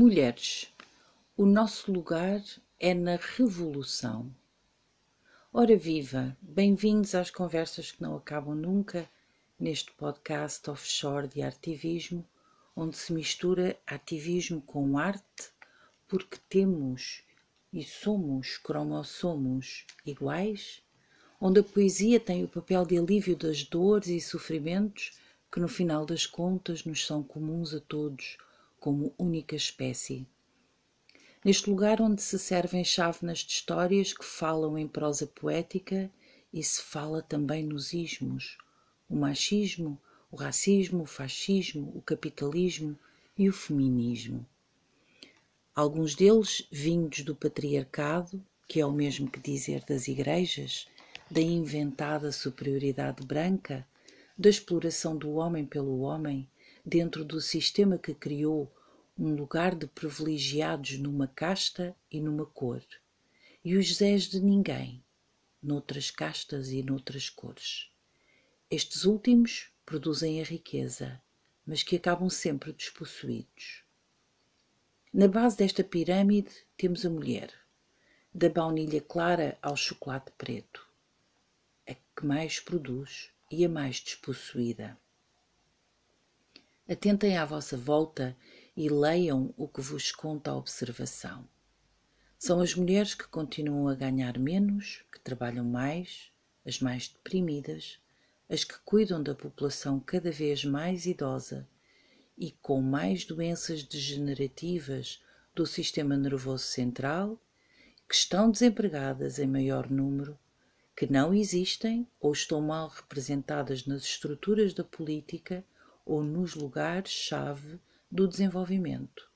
Mulheres, o nosso lugar é na revolução. Ora viva, bem-vindos às conversas que não acabam nunca neste podcast offshore de ativismo, onde se mistura ativismo com arte, porque temos e somos cromossomos iguais, onde a poesia tem o papel de alívio das dores e sofrimentos que no final das contas nos são comuns a todos como única espécie. Neste lugar onde se servem chávenas de histórias que falam em prosa poética e se fala também nos ismos, o machismo, o racismo, o fascismo, o capitalismo e o feminismo. Alguns deles vindos do patriarcado, que é o mesmo que dizer das igrejas, da inventada superioridade branca, da exploração do homem pelo homem dentro do sistema que criou um lugar de privilegiados numa casta e numa cor, e os Zés de ninguém, noutras castas e noutras cores. Estes últimos produzem a riqueza, mas que acabam sempre despossuídos. Na base desta pirâmide temos a mulher, da baunilha clara ao chocolate preto, a que mais produz e a mais despossuída. Atentem à vossa volta e leiam o que vos conta a observação. São as mulheres que continuam a ganhar menos, que trabalham mais, as mais deprimidas, as que cuidam da população cada vez mais idosa e com mais doenças degenerativas do sistema nervoso central, que estão desempregadas em maior número, que não existem ou estão mal representadas nas estruturas da política ou nos lugares-chave do desenvolvimento.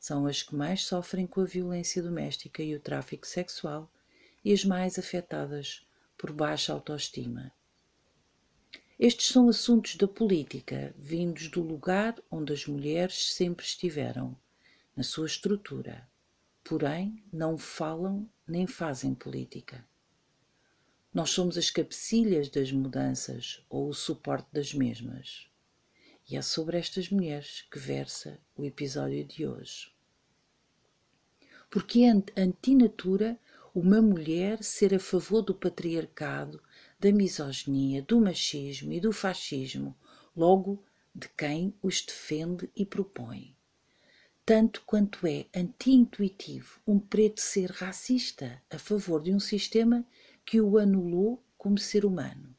São as que mais sofrem com a violência doméstica e o tráfico sexual e as mais afetadas por baixa autoestima. Estes são assuntos da política, vindos do lugar onde as mulheres sempre estiveram, na sua estrutura. Porém, não falam nem fazem política. Nós somos as cabecilhas das mudanças ou o suporte das mesmas. E é sobre estas mulheres que versa o episódio de hoje. Porque é antinatura uma mulher ser a favor do patriarcado, da misoginia, do machismo e do fascismo, logo de quem os defende e propõe. Tanto quanto é anti-intuitivo um preto ser racista a favor de um sistema que o anulou como ser humano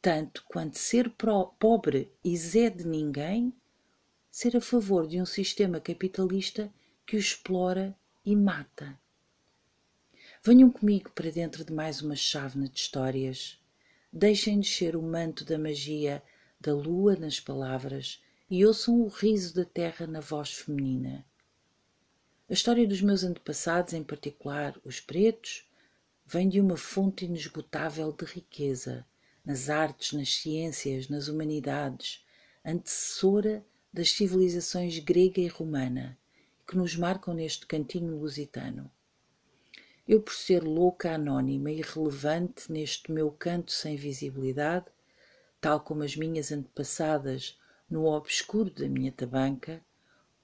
tanto quanto ser pobre e zé de ninguém, ser a favor de um sistema capitalista que o explora e mata. Venham comigo para dentro de mais uma chávena de histórias. Deixem descer o manto da magia da lua nas palavras e ouçam o riso da terra na voz feminina. A história dos meus antepassados, em particular os pretos, vem de uma fonte inesgotável de riqueza nas artes, nas ciências, nas humanidades, antecessora das civilizações grega e romana, que nos marcam neste cantinho lusitano. Eu, por ser louca, anónima e irrelevante neste meu canto sem visibilidade, tal como as minhas antepassadas no obscuro da minha tabanca,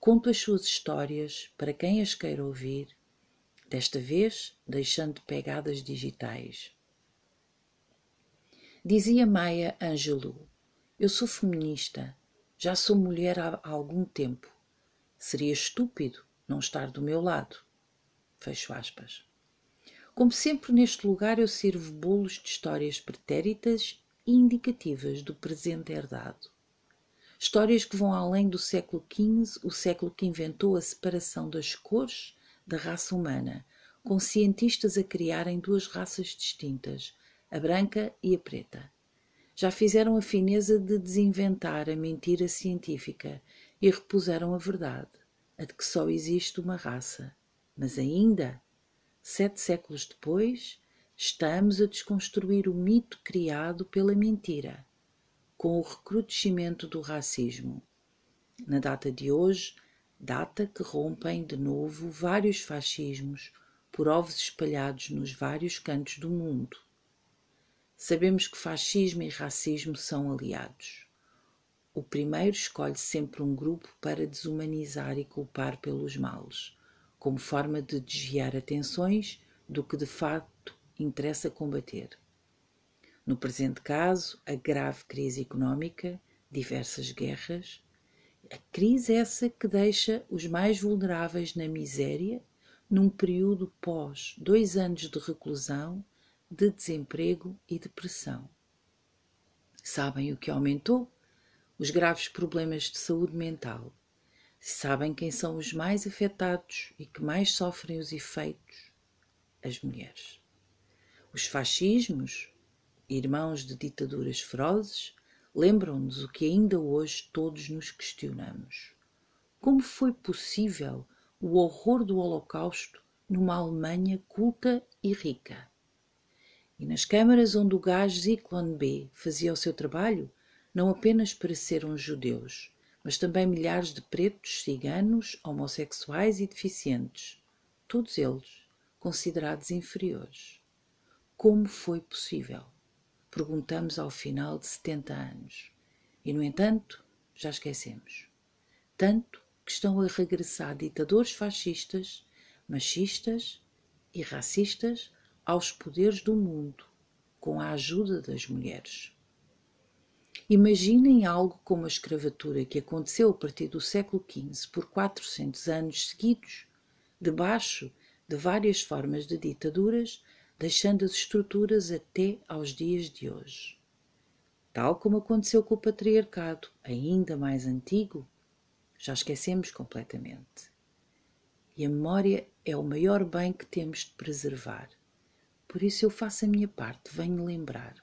conto as suas histórias para quem as queira ouvir, desta vez deixando pegadas digitais. Dizia Maya Angelou: Eu sou feminista, já sou mulher há algum tempo. Seria estúpido não estar do meu lado. Fecho aspas. Como sempre, neste lugar eu sirvo bolos de histórias pretéritas e indicativas do presente herdado. Histórias que vão além do século XV, o século que inventou a separação das cores da raça humana, com cientistas a criarem duas raças distintas, a branca e a preta. Já fizeram a fineza de desinventar a mentira científica e repuseram a verdade, a de que só existe uma raça. Mas ainda, sete séculos depois, estamos a desconstruir o mito criado pela mentira, com o recrudescimento do racismo. Na data de hoje, data que rompem de novo vários fascismos por ovos espalhados nos vários cantos do mundo. Sabemos que fascismo e racismo são aliados. o primeiro escolhe sempre um grupo para desumanizar e culpar pelos males, como forma de desviar atenções do que de facto interessa combater. No presente caso, a grave crise económica, diversas guerras, a crise essa que deixa os mais vulneráveis na miséria num período pós dois anos de reclusão, de desemprego e depressão. Sabem o que aumentou? Os graves problemas de saúde mental. Sabem quem são os mais afetados e que mais sofrem os efeitos? As mulheres. Os fascismos, irmãos de ditaduras ferozes, lembram-nos o que ainda hoje todos nos questionamos. Como foi possível o horror do Holocausto numa Alemanha culta e rica? E nas câmaras onde o gás Zyklon B fazia o seu trabalho, não apenas pareceram judeus, mas também milhares de pretos, ciganos, homossexuais e deficientes, todos eles considerados inferiores. Como foi possível? Perguntamos ao final de 70 anos. E, no entanto, já esquecemos. Tanto que estão a regressar ditadores fascistas, machistas e racistas aos poderes do mundo, com a ajuda das mulheres. Imaginem algo como a escravatura que aconteceu a partir do século XV por 400 anos seguidos, debaixo de várias formas de ditaduras deixando as estruturas até aos dias de hoje. Tal como aconteceu com o patriarcado, ainda mais antigo, já esquecemos completamente. E a memória é o maior bem que temos de preservar. Por isso eu faço a minha parte, venho lembrar.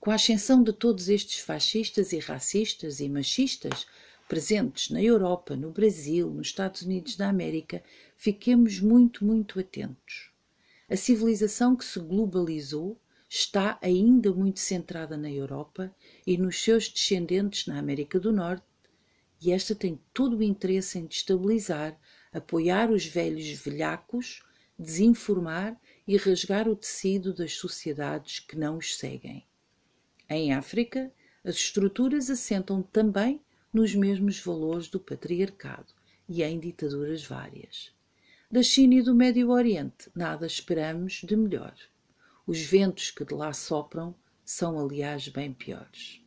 Com a ascensão de todos estes fascistas e racistas e machistas presentes na Europa, no Brasil, nos Estados Unidos da América, fiquemos muito, muito atentos. A civilização que se globalizou está ainda muito centrada na Europa e nos seus descendentes na América do Norte, e esta tem todo o interesse em destabilizar, apoiar os velhos velhacos, desinformar e rasgar o tecido das sociedades que não os seguem. Em África, as estruturas assentam também nos mesmos valores do patriarcado e em ditaduras várias. Da China e do Médio Oriente, nada esperamos de melhor. Os ventos que de lá sopram são, aliás, bem piores,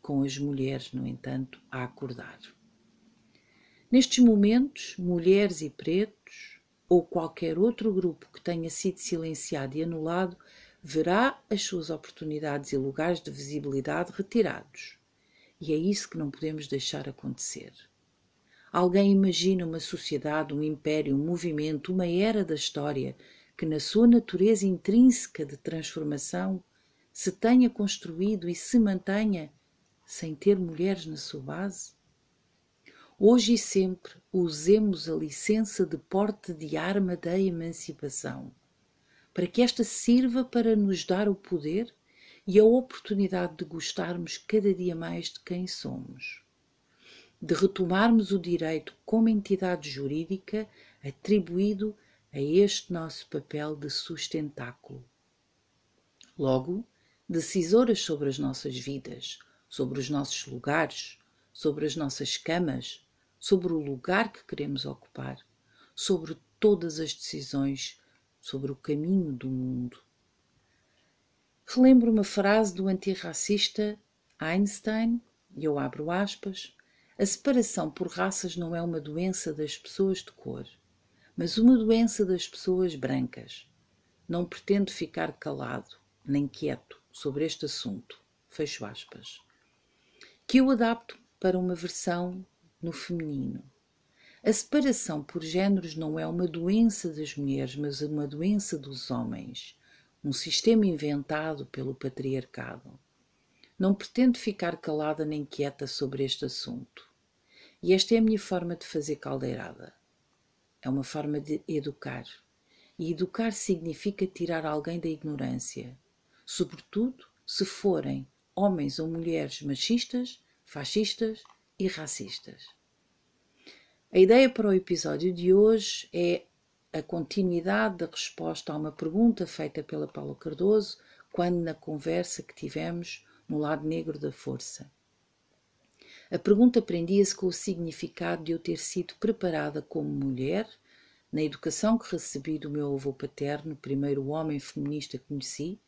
com as mulheres, no entanto, a acordar. Nestes momentos, mulheres e pretos, ou qualquer outro grupo que tenha sido silenciado e anulado, verá as suas oportunidades e lugares de visibilidade retirados e é isso que não podemos deixar acontecer. Alguém imagina uma sociedade, um império, um movimento, uma era da história que, na sua natureza intrínseca de transformação, se tenha construído e se mantenha sem ter mulheres na sua base? Hoje e sempre usemos a licença de porte de arma da emancipação, para que esta sirva para nos dar o poder e a oportunidade de gostarmos cada dia mais de quem somos, de retomarmos o direito como entidade jurídica atribuído a este nosso papel de sustentáculo. Logo, decisoras sobre as nossas vidas, sobre os nossos lugares, sobre as nossas camas, sobre o lugar que queremos ocupar, sobre todas as decisões, sobre o caminho do mundo relembro uma frase do antirracista Einstein, e eu abro aspas, a separação por raças não é uma doença das pessoas de cor, mas uma doença das pessoas brancas. Não pretendo ficar calado, nem quieto, sobre este assunto. Fecho aspas. Que eu adapto para uma versão no feminino. A separação por géneros não é uma doença das mulheres, mas uma doença dos homens um sistema inventado pelo patriarcado. Não pretendo ficar calada nem quieta sobre este assunto. E esta é a minha forma de fazer caldeirada. É uma forma de educar. E educar significa tirar alguém da ignorância, sobretudo se forem homens ou mulheres machistas, fascistas e racistas. A ideia para o episódio de hoje é a continuidade da resposta a uma pergunta feita pela Paula Cardoso quando na conversa que tivemos no lado negro da força. A pergunta prendia-se com o significado de eu ter sido preparada como mulher, na educação que recebi do meu avô paterno, primeiro homem feminista que conheci,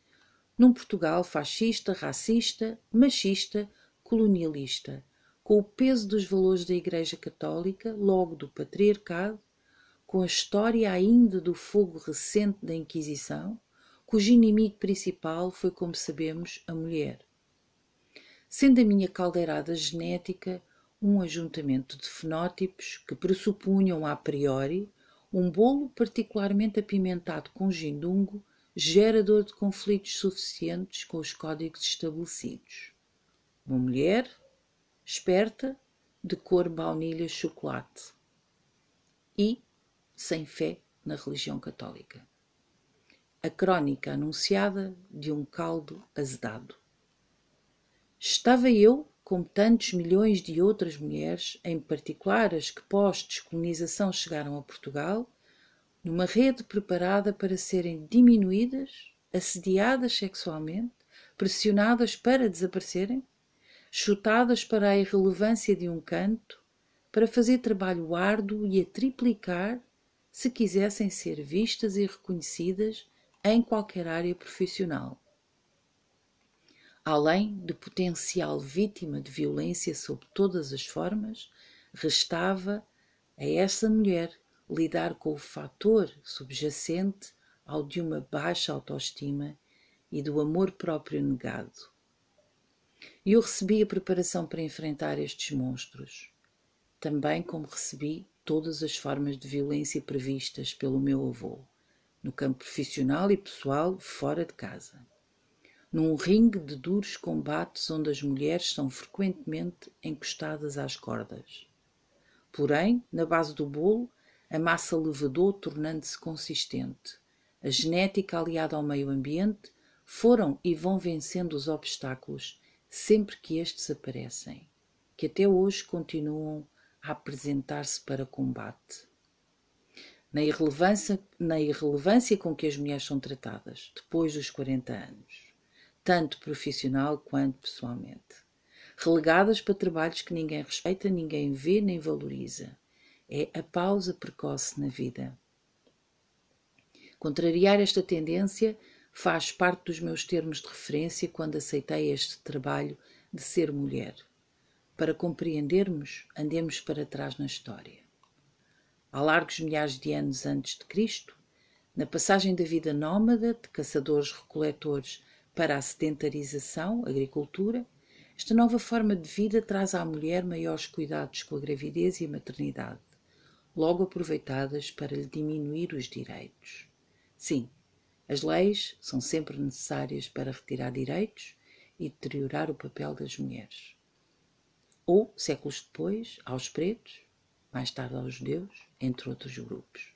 num Portugal fascista, racista, machista, colonialista, com o peso dos valores da Igreja Católica, logo do patriarcado, com a história ainda do fogo recente da Inquisição, cujo inimigo principal foi, como sabemos, a mulher. Sendo a minha caldeirada genética um ajuntamento de fenótipos que pressupunham a priori um bolo particularmente apimentado com gindungo, gerador de conflitos suficientes com os códigos estabelecidos. Uma mulher, esperta, de cor baunilha chocolate e sem fé na religião católica. A crónica anunciada de um caldo azedado. Estava eu, como tantos milhões de outras mulheres, em particular as que pós-descolonização chegaram a Portugal, numa rede preparada para serem diminuídas, assediadas sexualmente, pressionadas para desaparecerem? Chutadas para a irrelevância de um canto, para fazer trabalho árduo e a triplicar se quisessem ser vistas e reconhecidas em qualquer área profissional. Além de potencial vítima de violência sob todas as formas, restava a essa mulher lidar com o fator subjacente ao de uma baixa autoestima e do amor próprio negado e eu recebi a preparação para enfrentar estes monstros, também como recebi todas as formas de violência previstas pelo meu avô, no campo profissional e pessoal, fora de casa. Num ringue de duros combates onde as mulheres são frequentemente encostadas às cordas. Porém, na base do bolo, a massa levadou tornando-se consistente. A genética aliada ao meio ambiente foram e vão vencendo os obstáculos sempre que estes aparecem, que até hoje continuam a apresentar-se para combate. Na irrelevância, na irrelevância com que as mulheres são tratadas depois dos 40 anos, tanto profissional quanto pessoalmente. Relegadas para trabalhos que ninguém respeita, ninguém vê nem valoriza. É a pausa precoce na vida. Contrariar esta tendência faz parte dos meus termos de referência quando aceitei este trabalho de ser mulher. Para compreendermos, andemos para trás na história. Há largos milhares de anos antes de Cristo, na passagem da vida nómada de caçadores-recoletores para a sedentarização, agricultura, esta nova forma de vida traz à mulher maiores cuidados com a gravidez e a maternidade, logo aproveitadas para lhe diminuir os direitos. Sim, as leis são sempre necessárias para retirar direitos e deteriorar o papel das mulheres. Ou, séculos depois, aos pretos, mais tarde aos judeus, entre outros grupos.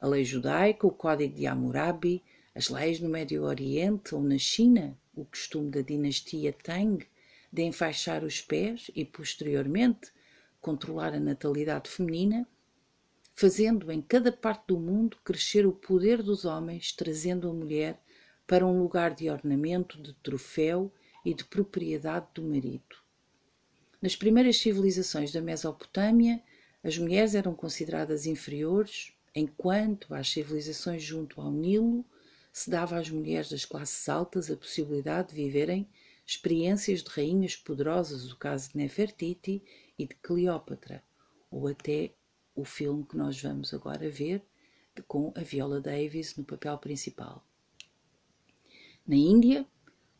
A lei judaica, o Código de Hammurabi, as leis no Médio Oriente ou na China, o costume da dinastia Tang de enfaixar os pés e, posteriormente, controlar a natalidade feminina, fazendo em cada parte do mundo crescer o poder dos homens, trazendo a mulher para um lugar de ornamento, de troféu e de propriedade do marido. Nas primeiras civilizações da Mesopotâmia, as mulheres eram consideradas inferiores, enquanto às civilizações junto ao Nilo se dava às mulheres das classes altas a possibilidade de viverem experiências de rainhas poderosas, o caso de Nefertiti e de Cleópatra, ou até o filme que nós vamos agora ver, com a Viola Davis no papel principal. Na Índia,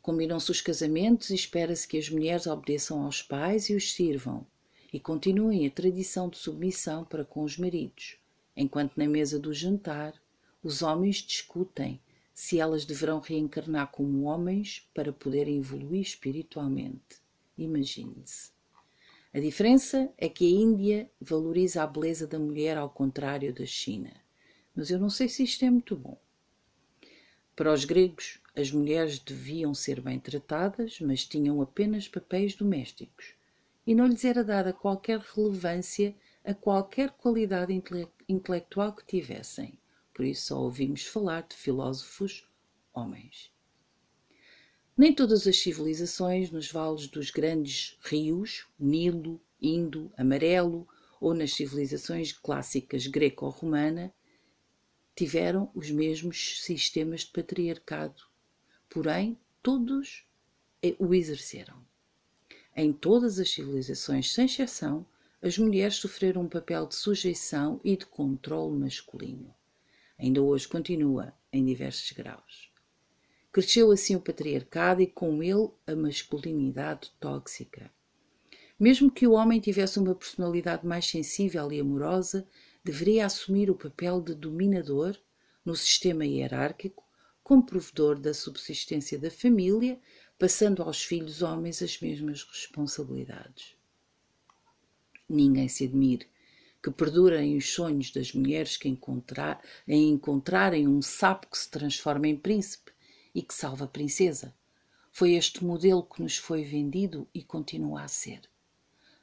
combinam-se os casamentos e espera-se que as mulheres obedeçam aos pais e os sirvam, e continuem a tradição de submissão para com os maridos, enquanto na mesa do jantar os homens discutem se elas deverão reencarnar como homens para poderem evoluir espiritualmente. Imagine-se. A diferença é que a Índia valoriza a beleza da mulher ao contrário da China. Mas eu não sei se isto é muito bom. Para os gregos, as mulheres deviam ser bem tratadas, mas tinham apenas papéis domésticos e não lhes era dada qualquer relevância a qualquer qualidade intele intelectual que tivessem. Por isso só ouvimos falar de filósofos homens. Nem todas as civilizações nos vales dos grandes rios, Nilo, Indo, Amarelo, ou nas civilizações clássicas greco-romana, tiveram os mesmos sistemas de patriarcado. Porém, todos o exerceram. Em todas as civilizações, sem exceção, as mulheres sofreram um papel de sujeição e de controle masculino. Ainda hoje continua, em diversos graus. Cresceu assim o patriarcado e com ele a masculinidade tóxica. Mesmo que o homem tivesse uma personalidade mais sensível e amorosa, deveria assumir o papel de dominador no sistema hierárquico, como provedor da subsistência da família, passando aos filhos homens as mesmas responsabilidades. Ninguém se admire que perdurem os sonhos das mulheres que encontrar, em encontrarem um sapo que se transforma em príncipe e que salva a princesa. Foi este modelo que nos foi vendido e continua a ser.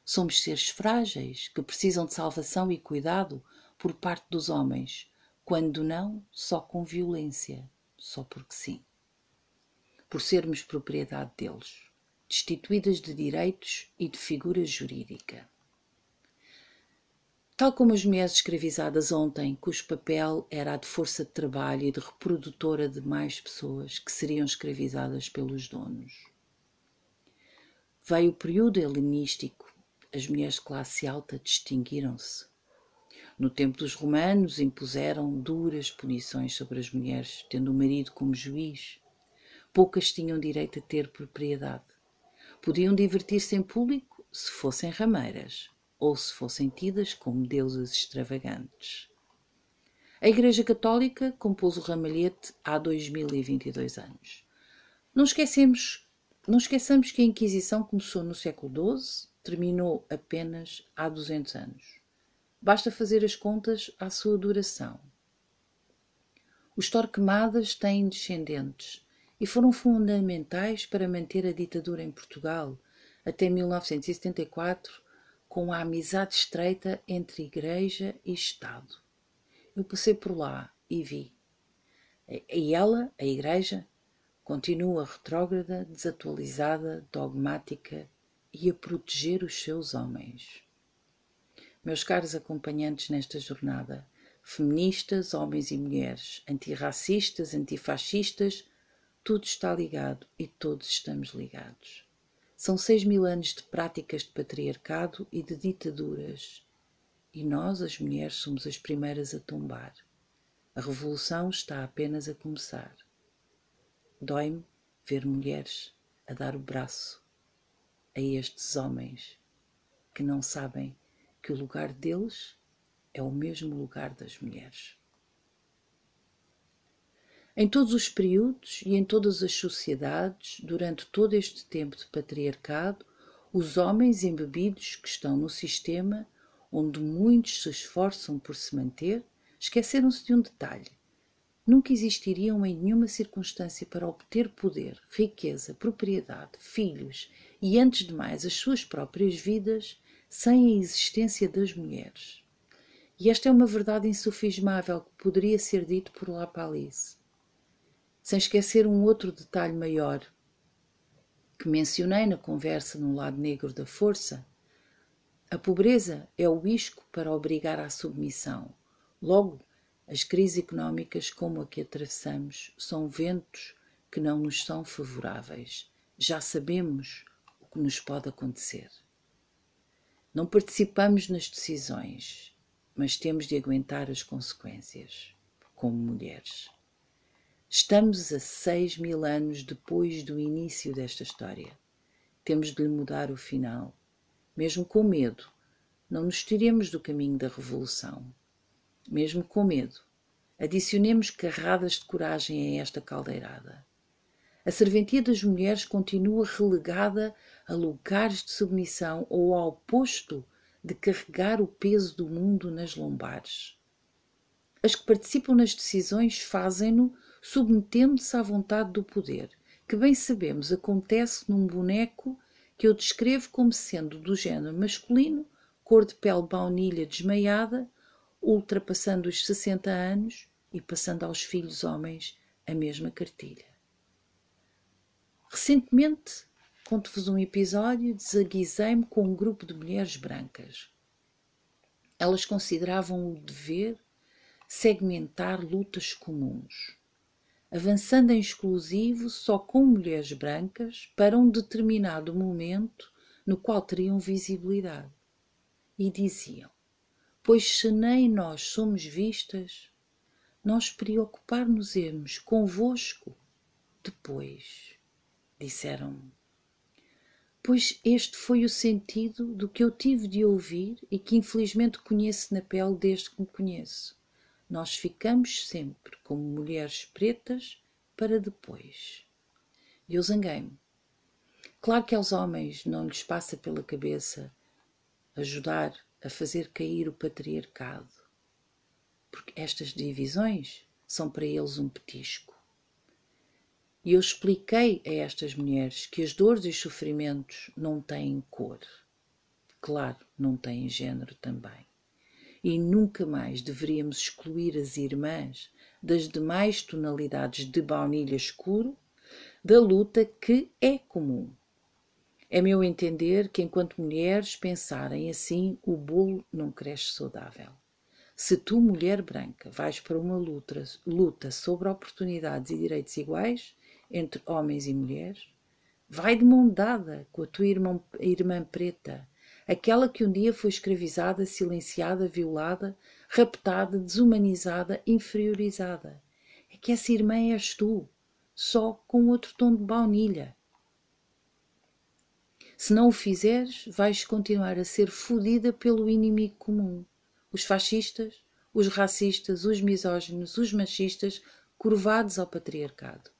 Somos seres frágeis que precisam de salvação e cuidado por parte dos homens, quando não, só com violência, só porque sim. Por sermos propriedade deles, destituídas de direitos e de figura jurídica. Tal como as mulheres escravizadas ontem, cujo papel era a de força de trabalho e de reprodutora de mais pessoas que seriam escravizadas pelos donos. Veio o período helenístico, as mulheres de classe alta distinguiram-se. No tempo dos romanos impuseram duras punições sobre as mulheres, tendo o marido como juiz. Poucas tinham direito a ter propriedade. Podiam divertir-se em público se fossem rameiras ou se fossem tidas como deusas extravagantes. A Igreja Católica compôs o ramalhete há 2022 anos. Não esquecemos, não esqueçamos que a Inquisição começou no século XII, terminou apenas há 200 anos. Basta fazer as contas à sua duração. Os Torquemadas têm descendentes e foram fundamentais para manter a ditadura em Portugal até 1974, com a amizade estreita entre Igreja e Estado. Eu passei por lá e vi. E ela, a Igreja, continua retrógrada, desatualizada, dogmática e a proteger os seus homens. Meus caros acompanhantes nesta jornada, feministas, homens e mulheres, antirracistas, antifascistas, tudo está ligado e todos estamos ligados. São seis mil anos de práticas de patriarcado e de ditaduras. E nós, as mulheres, somos as primeiras a tombar. A revolução está apenas a começar. Dói-me ver mulheres a dar o braço a estes homens que não sabem que o lugar deles é o mesmo lugar das mulheres. Em todos os períodos e em todas as sociedades, durante todo este tempo de patriarcado, os homens embebidos que estão no sistema, onde muitos se esforçam por se manter, esqueceram-se de um detalhe. Nunca existiriam em nenhuma circunstância para obter poder, riqueza, propriedade, filhos e, antes de mais, as suas próprias vidas, sem a existência das mulheres. E esta é uma verdade insufismável que poderia ser dito por La Palisse sem esquecer um outro detalhe maior que mencionei na conversa no lado negro da força. A pobreza é o isco para obrigar à submissão. Logo, as crises económicas como a que atravessamos são ventos que não nos são favoráveis. Já sabemos o que nos pode acontecer. Não participamos nas decisões, mas temos de aguentar as consequências, como mulheres. Estamos a seis mil anos depois do início desta história. Temos de lhe mudar o final. Mesmo com medo, não nos tiremos do caminho da revolução. Mesmo com medo, adicionemos carradas de coragem a esta caldeirada. A serventia das mulheres continua relegada a lugares de submissão ou ao posto de carregar o peso do mundo nas lombares. As que participam nas decisões fazem-no submetendo-se à vontade do poder, que bem sabemos acontece num boneco que eu descrevo como sendo do género masculino, cor de pele baunilha desmaiada, ultrapassando os 60 anos e passando aos filhos homens a mesma cartilha. Recentemente, conto-vos um episódio, desaguisei-me com um grupo de mulheres brancas. Elas consideravam o dever segmentar lutas comuns, avançando em exclusivo só com mulheres brancas para um determinado momento no qual teriam visibilidade. E diziam: Pois se nem nós somos vistas, nós preocupar-nos-emos convosco depois, disseram-me. Pois este foi o sentido do que eu tive de ouvir e que infelizmente conheço na pele desde que me conheço. Nós ficamos sempre como mulheres pretas para depois. E eu zanguei-me. Claro que aos homens não lhes passa pela cabeça ajudar a fazer cair o patriarcado, porque estas divisões são para eles um petisco. E eu expliquei a estas mulheres que as dores e os sofrimentos não têm cor. Claro, não têm género também e nunca mais deveríamos excluir as irmãs das demais tonalidades de baunilha escuro da luta que é comum. É meu entender que, enquanto mulheres pensarem assim, o bolo não cresce saudável. Se tu, mulher branca, vais para uma luta, luta sobre oportunidades e direitos iguais entre homens e mulheres, vai de mão dada com a tua irmã, irmã preta, aquela que um dia foi escravizada, silenciada, violada, raptada, desumanizada, inferiorizada. É que essa irmã és tu, só com outro tom de baunilha. Se não o fizeres, vais continuar a ser fodida pelo inimigo comum. Os fascistas, os racistas, os misóginos, os machistas, curvados ao patriarcado.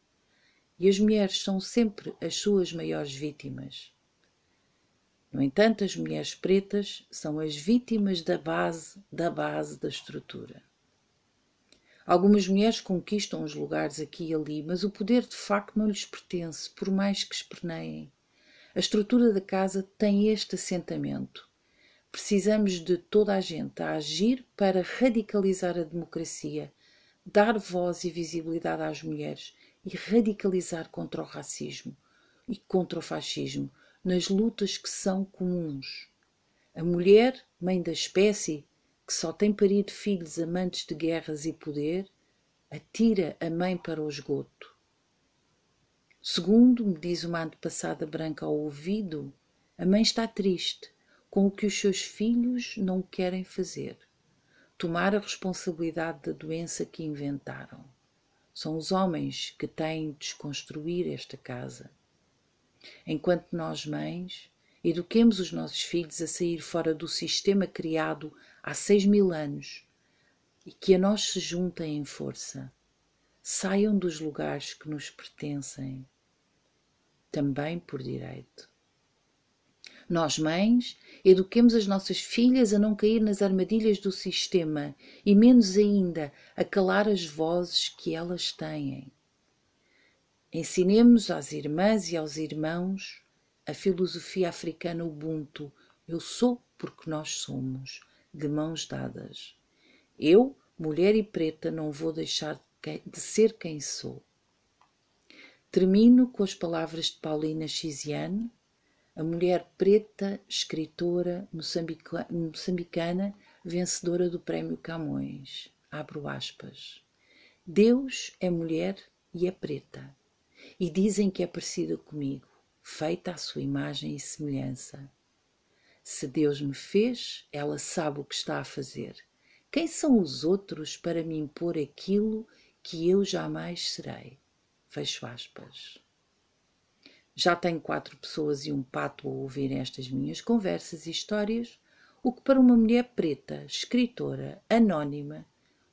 E as mulheres são sempre as suas maiores vítimas. No entanto, as mulheres pretas são as vítimas da base da base da estrutura. Algumas mulheres conquistam os lugares aqui e ali, mas o poder de facto não lhes pertence, por mais que esperneiem. A estrutura da casa tem este assentamento. Precisamos de toda a gente a agir para radicalizar a democracia, dar voz e visibilidade às mulheres e radicalizar contra o racismo e contra o fascismo, nas lutas que são comuns. A mulher, mãe da espécie, que só tem parido filhos amantes de guerras e poder, atira a mãe para o esgoto. Segundo me diz uma antepassada branca ao ouvido, a mãe está triste com o que os seus filhos não querem fazer. Tomar a responsabilidade da doença que inventaram. São os homens que têm de desconstruir esta casa enquanto nós, mães, eduquemos os nossos filhos a sair fora do sistema criado há seis mil anos e que a nós se juntem em força. Saiam dos lugares que nos pertencem, também por direito. Nós, mães, eduquemos as nossas filhas a não cair nas armadilhas do sistema e, menos ainda, a calar as vozes que elas têm. Ensinemos às irmãs e aos irmãos a filosofia africana Ubuntu. Eu sou porque nós somos, de mãos dadas. Eu, mulher e preta, não vou deixar de ser quem sou. Termino com as palavras de Paulina Chiziane, a mulher preta, escritora moçambicana, vencedora do Prémio Camões. Abro aspas. Deus é mulher e é preta e dizem que é parecida comigo, feita à sua imagem e semelhança. Se Deus me fez, ela sabe o que está a fazer. Quem são os outros para me impor aquilo que eu jamais serei? Fecho aspas. Já tenho quatro pessoas e um pato a ouvir estas minhas conversas e histórias, o que para uma mulher preta, escritora, anónima,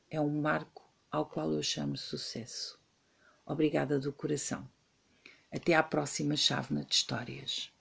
é um marco ao qual eu chamo sucesso. Obrigada do coração. Até à próxima chávena de histórias.